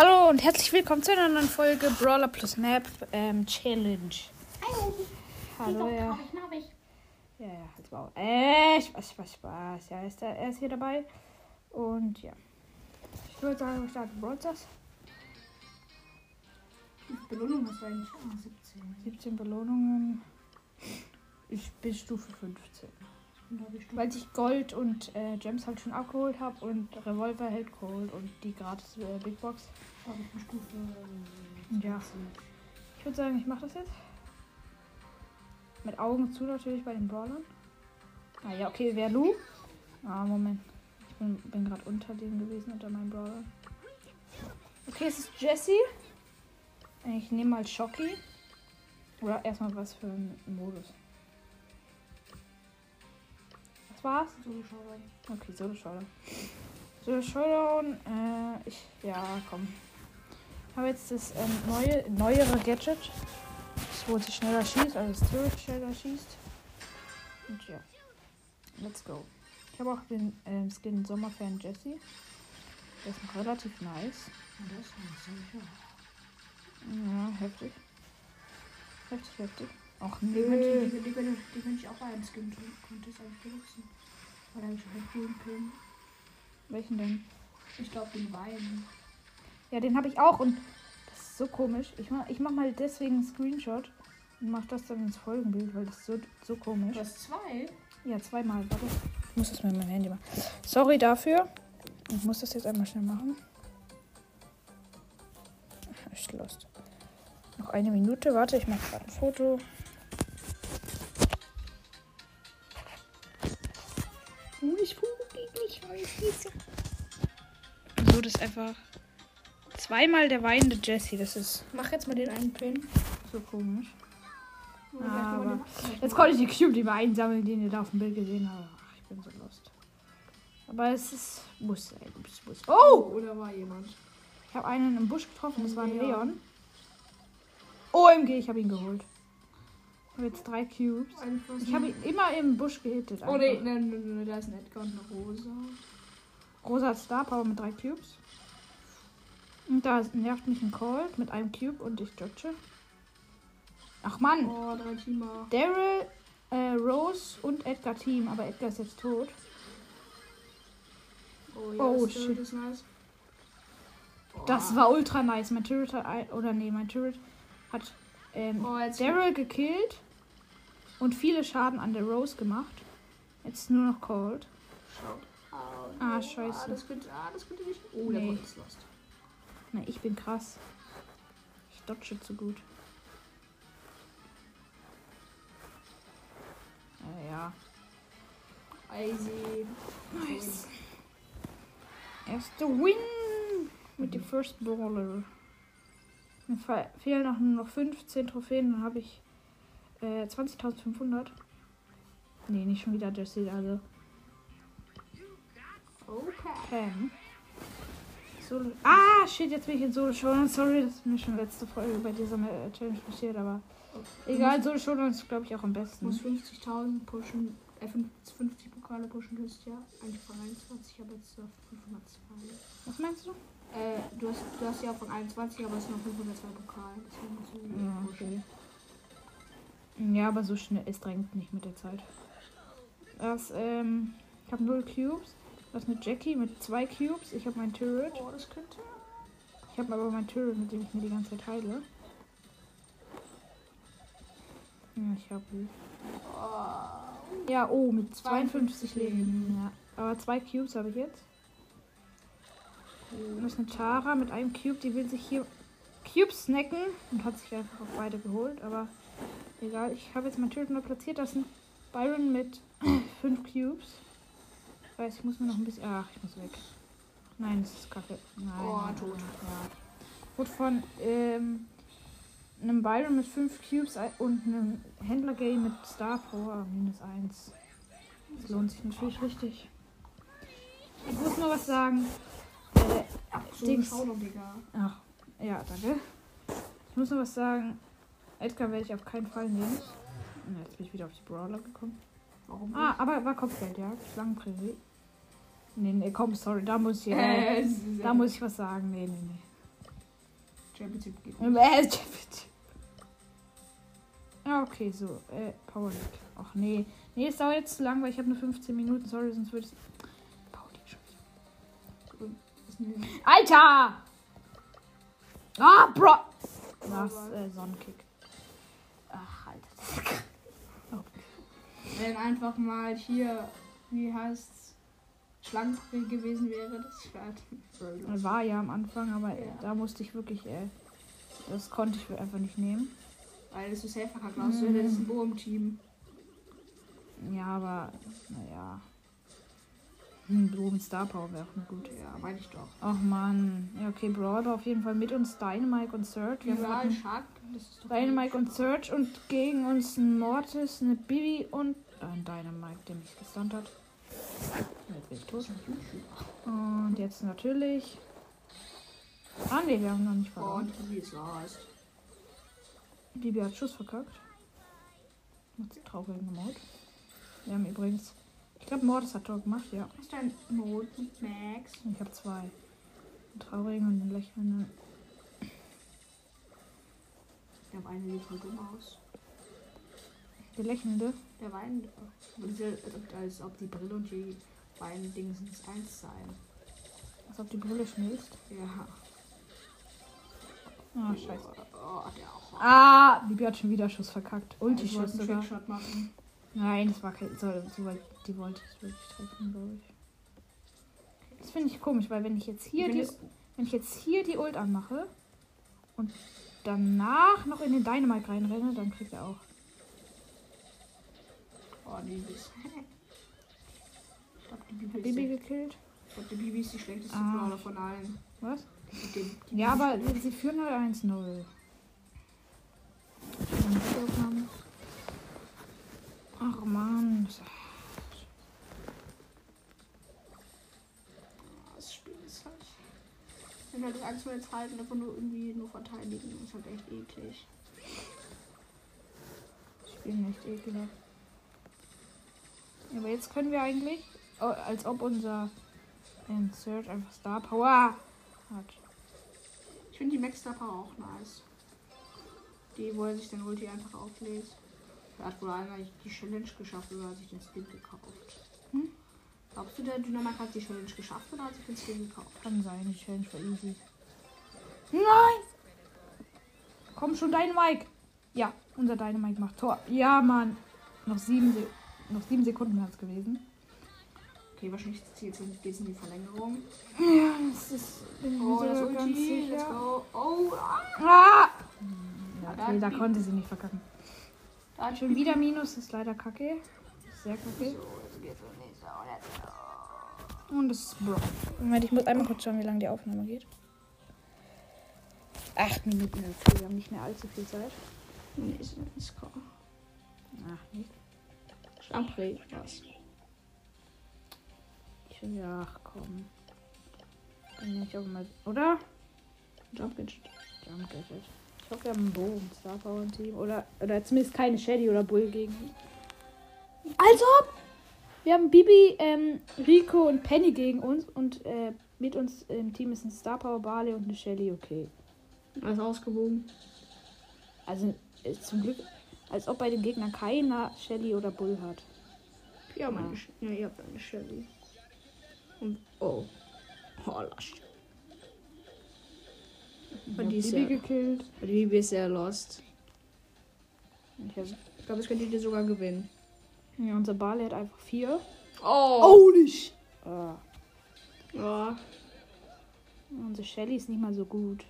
Hallo und herzlich willkommen zu einer neuen Folge Brawler plus Map ähm, Challenge. Hallo. Hallo, ja. Hab ich. Ja, ja, halt wow. Äh, Spaß, Spaß, Spaß. Ja, ist er, er ist hier dabei. Und ja. Ich würde sagen, wir starten Brawl Stars. Belohnung du eigentlich? Ah, 17. 17 Belohnungen. Ich bin Stufe 15. Weil ich Gold und äh, Gems halt schon abgeholt habe und Revolver hält geholt und die gratis äh, Big Box. Ich Stufe. äh, Ja. 20. Ich würde sagen, ich mache das jetzt. Mit Augen zu natürlich bei den Brawlern. Ah ja, okay, wer Lu? Ah, Moment. Ich bin, bin gerade unter dem gewesen, unter meinem Brawler. Okay, es ist Jesse. Ich nehme mal Shocky. Oder erstmal was für einen Modus. Was war's? So schau Okay, Solo Showdown. Solo Showdown, äh, ich, ja, komm. Ich habe jetzt das ähm, neue, neuere Gadget. Das, wo sie schneller schießt, also das Turret schneller schießt. Und ja, let's go. Ich habe auch den ähm, Skin Sommerfan Jesse. Der ist noch relativ nice. Das ist. Ja, heftig. Heftig, heftig. Ach Die nö. könnte, die, die, könnte, die könnte ich auch bei einem Skin tun. Konnte es eigentlich benutzen. Weil da habe ich auch einen coolen Pin. Welchen denn? Ich glaube, den Wein. Ja, den habe ich auch und das ist so komisch. Ich mach, ich mach mal deswegen einen Screenshot und mach das dann ins Folgenbild, weil das ist so, so komisch. Du hast zwei? Ja, zweimal. Warte. Ich muss das mit meinem Handy machen. Sorry dafür. Ich muss das jetzt einmal schnell machen. Ach, Ich lost. Noch eine Minute. Warte, ich mache gerade ein Foto. Oh, ich nicht, weil ich nicht so. So, das ist einfach zweimal der weinende Jesse. Das ist Mach jetzt mal den einen Pin. so komisch. Aber Jetzt konnte ich die Cube lieber einsammeln, den ihr da auf dem Bild gesehen habt. Ach, ich bin so lost. Aber es ist. Muss sein. Muss, muss. Oh! Oder war jemand? Ich habe einen im Busch getroffen, das war ein Leon. Leon. OMG, ich habe ihn geholt. Habe jetzt drei Cubes. Ich habe ihn immer im Busch gehittet. Oh nee, nee, nee, nee, da ist ein Edgar und eine Rosa. Rosa hat Star Power mit drei Cubes. Und da nervt mich ein Colt mit einem Cube und ich dodge. Ach Mann! Oh, drei Teamer. Daryl, äh, Rose und Edgar Team, aber Edgar ist jetzt tot. Oh, Oh, das shit. ist nice. Das war ultra nice. Mein Turret hat, oder nee, mein Turret hat ähm, Oh, Daryl gekillt und viele Schaden an der Rose gemacht. Jetzt nur noch Cold. Schaut. Ah, oh, scheiße. Ah, das könnte, ah, das könnte nicht. Oh, der Nee. Bot ist lost. Na, ich bin krass. Ich dodge zu gut. Äh, ja. Easy. Nice. Erste Win mit dem First Brawler. Mir fe- fehlen noch nur noch 15 Trophäen, dann habe ich äh, 20.500. Nee, nicht schon wieder Jesse, also Okay. Solo. Ah, shit, jetzt bin ich in Solo Showdown. Sorry, das ist mir schon letzte Folge bei dieser äh, Challenge passiert, aber egal, Solo Showdown ist, glaube ich, auch am besten. musst 50.000 pushen. Äh, 50 Pokale pushen du hast ja. Eigentlich von 21, aber jetzt auf 502. Was meinst du? Äh, du hast, du hast ja von 21, aber es sind noch 502 Pokale. Deswegen musst du Ja, pushen. Ja, aber so schnell, es drängt nicht mit der Zeit. Das, ähm, ich habe 0 Cubes. Das ist eine Jackie mit 2 Cubes. Ich habe mein Turret. Oh, das könnte. Ich habe aber mein Turret, mit dem ich mir die ganze Zeit heile. Ja, ich habe. Oh. Ja, oh, mit 52 52 Leben. Ja. Aber zwei Cubes habe ich jetzt. Und das ist eine Tara mit einem Cube, die will sich hier Cubes snacken und hat sich einfach auf beide geholt. Aber egal, ich habe jetzt mein Turret nur platziert. Das ist ein Byron mit 5 Cubes. Ich weiß, ich muss mir noch ein bisschen. Ach, ich muss weg. Nein, das ist kacke. Nein. Oh, nein, tot. Ja. Wurde von ähm, einem Byron mit 5 Cubes und einem Händler-Game mit Star Power minus 1. Das lohnt sich natürlich richtig. Ich muss nur was sagen. Äh, So, Dings. Digga. ach, ja, danke. Ich muss nur was sagen. Edgar werde ich auf keinen Fall nehmen. Jetzt bin ich wieder auf die Brawler gekommen. Warum Ah, aber war Kopfgeld, ja. Schlangenprärie. Nee, nee, komm, sorry, da muss ich, nicht? äh, da muss ich was sagen. Nee, nee, nee. Championship geht. Äh, Ja, okay, so. Äh, Power League. Ach nee. Nee, es dauert jetzt zu lang, weil ich habe nur 15 Minuten. Sorry, sonst würde ich. Power League schon wieder. Alter! Ah, Bro! Was? was? Äh, Sonnenkick. Wenn einfach mal hier, wie heißt's, Schlangenbrille gewesen wäre, das. Das war ja am Anfang, aber Ja. da musste ich wirklich. Äh, das konnte ich einfach nicht nehmen. Weil es ist safe verkackt aus. Mhm. Das ist ein Bo im Team. Ja, aber. Naja. Hm, Blumen Star Power wäre auch nur gut. Ja, meine ich doch. Ach man. Ja, okay, Brawl war auf jeden Fall mit uns Dynamite und Surge. Wir hatten Shark. Dynamite und Surge und gegen uns ein Mortis, eine Bibi und ein Dynamite, der mich gestunt hat. Und jetzt natürlich. Ah ne, wir haben noch nicht verloren. Bibi hat Schuss verkackt. Mit traurigen Mord. Wir haben übrigens. Ich glaube, Mortis hat Tor gemacht, ja. Ist dein Mode mit Max? Ich habe zwei. Einen traurigen und einen lächelnden. Der Wein sieht voll dumm aus. Der lächelnde. Der Wein, äh, als ob- die Brille und die Wein-Dingsens eins seien. Als ob die Brille schmilzt. Ja. Ah, scheiße. Oh, der auch. Ah, Bibi hat schon wieder Schuss verkackt. Ulti-Schuss einen sogar. Trickshot machen. Nein, das war kein. So, die, wollte, die wollte es wirklich treffen, glaube ich. Das finde ich komisch, weil wenn ich jetzt hier Wenn die, wenn ich jetzt hier die Ult anmache und danach noch in den Dynamite reinrenne, dann kriegt er auch. Oh, nee, das. Ich glaube, die Bibi, Bibi ist, gekillt. ich glaub, die Bibi ist die schlechteste Ah. Brawler von allen. Was? Dem- Ja, aber sie führen halt 1-0. Aufnahmen. Ach man. Das Spiel ist halt. Wenn halt das 1 zu 1 halten, einfach nur irgendwie nur verteidigen, ist halt echt eklig. Spielen echt ekelhaft. Ja, aber jetzt können wir eigentlich, oh, als ob unser ähm, einfach Star Power hat. Ich finde die Max Star Power auch nice. Die, wo er sich dann Ulti einfach auflädt. Er hat wohl eigentlich die Challenge geschafft oder hat sich den Skin gekauft. Hm? Glaubst du, der Dynamik hat die Challenge geschafft oder hat sich den Skin gekauft? Kann sein, die Challenge war easy. Nein! Komm schon, Dynamite! Ja, unser Dynamite macht Tor. Ja, Mann. Noch sieben, Se noch sieben Sekunden hat es gewesen. Okay, wahrscheinlich geht es in die Verlängerung. Ja, das ist. Oh, das Ulti, let's go. Oh, ah, Ah! Ja, da okay, da konnte sie nicht verkacken. da hat Schon wieder Minus ist leider kacke. Sehr kacke. So, jetzt geht's um nächste. Und das ist Bro. Moment, ich muss einmal kurz schauen, wie lange die Aufnahme geht. Acht Minuten, okay, wir haben nicht mehr allzu viel Zeit. Nächste, let's go. Ach, nicht. Champre, was? Ich will, ach komm. Dann nehme ich auch mal. Oder? Jump Gadget. Jump Gadget. Ich hoffe, wir haben einen Bogen, Star Power im Team. Oder, oder zumindest keine Shady oder Bull gegen. Also! Wir haben Bibi, ähm, Rico und Penny gegen uns und äh, mit uns im Team ist ein Star Power, Barley und eine Shelly, okay. Alles ausgewogen. Also ist zum Glück, als ob bei den Gegnern keiner Shelly oder Bull hat. Ja, meine Sch ja, ihr habt eine Shelly. Und, oh. Oh, lasch. Ich Und die ist Bibi ja- gekillt. Die Bibi ist sehr lost. Ich Ich glaube, das könntet ihr sogar gewinnen. Ja, unser Barley hat einfach vier. Oh! nicht! Ah, Ja. unsere Shelly ist nicht mal so gut.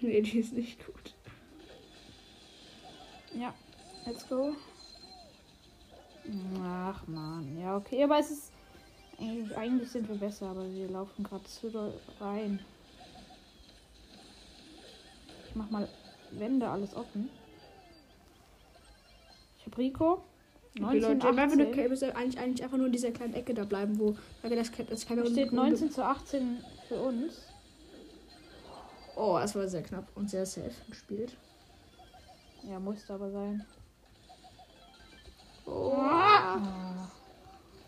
Nee, die ist nicht gut. Ja, let's go. Ach man, ja okay, aber es ist eigentlich, eigentlich sind wir besser, aber wir laufen gerade zu doll rein. Ich mach mal Wände alles offen. Ich hab Rico. Okay, 19, Leute, ihr einfach nur, 18. ihr müsst eigentlich, eigentlich einfach nur in dieser kleinen Ecke da bleiben, wo das, das keine steht 19 zu 18 für uns. Oh, das war sehr knapp und sehr safe gespielt. Ja, musste aber sein. Oh. Ah.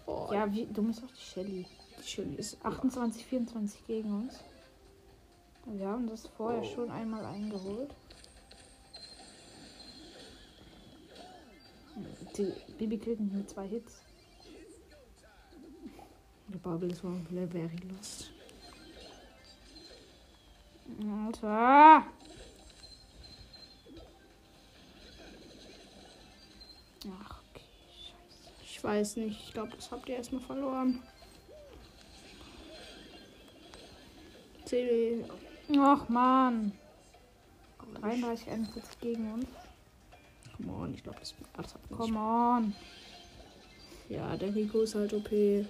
oh. Ja, wie dumm ist auch die Shelly. die Shelly ist 28, 24 gegen uns. Wir haben das vorher schon einmal eingeholt. Die Bibi killt mich mit zwei Hits. Der Bubble ist mal very lost. Alter! Ach, okay, scheiße. Ich weiß nicht. Ich glaube, das habt ihr erstmal verloren. CD. Ach, Mann. 33, 41 gegen uns. Come on, ich glaube, das, ah, das hat nicht. Come on. Ja, der Rico ist halt OP. Ja.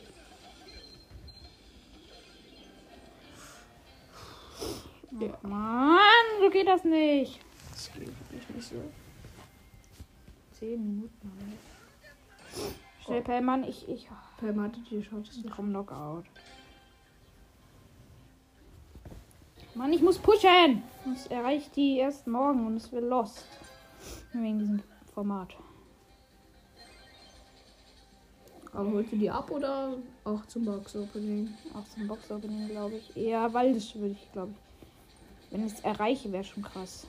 Ach, Mann, so geht das nicht. Das geht wirklich nicht so. 10 Minuten wir. Schnell, Pellmann, ich, ich Pam hatte die Chance. komm Knockout. Mann, ich muss pushen. Sonst erreicht die erst morgen und es wird lost. Wegen diesem Format. Aber holt ihr die ab oder auch zum Box-Opening? Auch zum Box-Opening, glaube ich. Eher, weil das würde ich, glaube ich. Wenn ich es erreiche, wäre schon krass.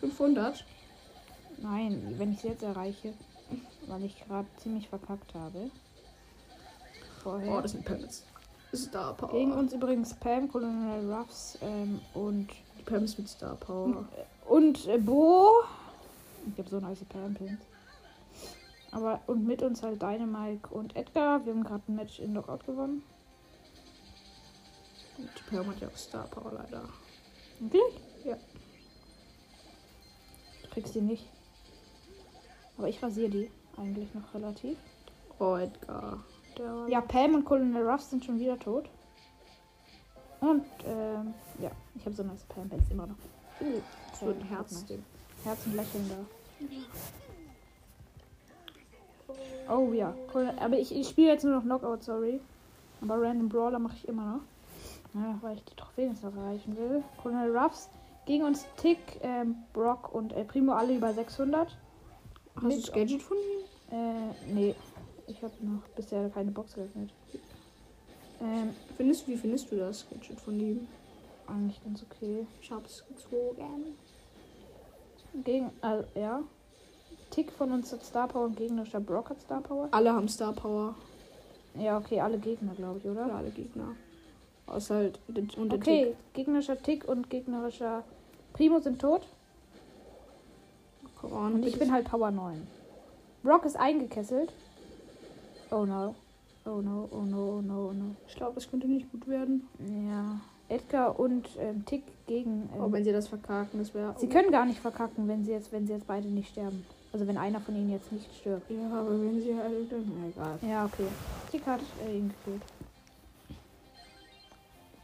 500? Nein, wenn ich es jetzt erreiche. Weil ich gerade ziemlich verkackt habe. Vorher. Oh, das sind Pams. Star Power. Gegen uns übrigens Pam, Colonel Ruffs ähm, und, Die Pams mit Star Power. und äh, Bo. Ich habe so nice Pam-Pins. Aber und mit uns halt Dynamike und Edgar. Wir haben gerade ein Match in Knockout gewonnen. Und die Pam hat ja auch Star Power leider. Wirklich? Ja. Du kriegst die nicht. Aber ich rasiere die eigentlich noch relativ. Oh, Edgar. Der Ja, Pam und Colonel Ruffs sind schon wieder tot. Und, ähm, ja, ich habe so nice Pam-Pins immer noch. So ein Herzding. Herz und Lächeln da. Oh ja, cool. aber ich, ich spiele jetzt nur noch Knockout, sorry. Aber Random Brawler mache ich immer noch. Ja, weil ich die Trophäen jetzt noch erreichen will. Colonel Ruffs gegen uns Tick, ähm, Brock und El Primo alle über 600. Hast du das Gadget von ihm? Äh, nee. Ich habe noch bisher keine Box geöffnet. Ähm, Findest du, wie findest du das Gadget von ihm? eigentlich ganz okay. Ich hab's gezogen. Gegen, also, ja. Tick von uns hat Star Power und gegnerischer Brock hat Star Power. Alle haben Star Power. Ja, okay, alle Gegner, glaube ich, oder? Für alle Gegner. Außer halt und Okay, gegnerischer Tick und gegnerischer Primo sind tot. Tick. Come on, Und ich bin halt Power 9. Brock ist eingekesselt. Oh no. Oh no, oh no, oh no, oh no. Ich glaube, das könnte nicht gut werden. Ja. Edgar und ähm, Tick gegen. Ähm, Oh, wenn sie das verkacken, das wäre. sie können gar nicht verkacken, wenn sie jetzt, wenn sie jetzt beide nicht sterben. Also wenn einer von ihnen jetzt nicht stirbt. Ja, aber wenn sie halt. Na egal. Ja, okay. Tick hat äh, ihn gekillt.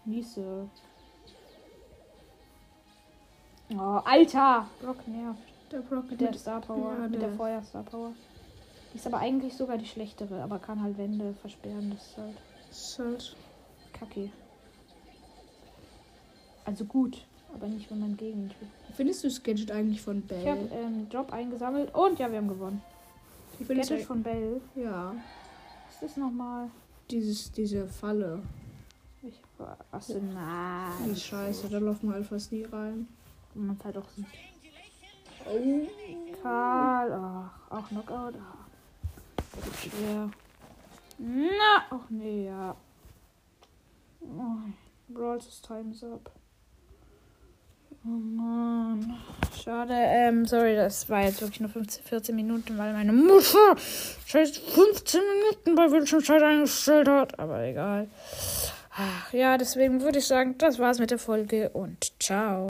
Niese. Oh, Alter! Brock nervt. Der Brock Mit der Star Power. Ja, mit der Feuer Star Power. Die ist aber eigentlich sogar die schlechtere, aber kann halt Wände versperren. Das ist halt ist halt. kacke. Also gut, aber nicht, wenn man gegen ihn spielt. Findest du das Gadget eigentlich von Ich habe Bell? ähm, Job eingesammelt und ja, wir haben gewonnen. Findest Gadget du von Bell. Ja. Was ist das nochmal? Dieses, diese Falle. Ich, achso, na. Die ist scheiße, da laufen wir halt fast nie rein. Man halt auch sieht. Oh. Karl, ach, auch Knockout. Ach. Das wird schwer. Na, ach nee, ja. Oh, Brawl's Time's up. Oh Mann. Schade, ähm, sorry, das war jetzt wirklich nur 15, 14 Minuten, weil meine Mutter scheiß 15 Minuten bei Bildschirmzeit eingestellt hat. Aber egal. Ach, ja, deswegen würde ich sagen, das war's mit der Folge und ciao.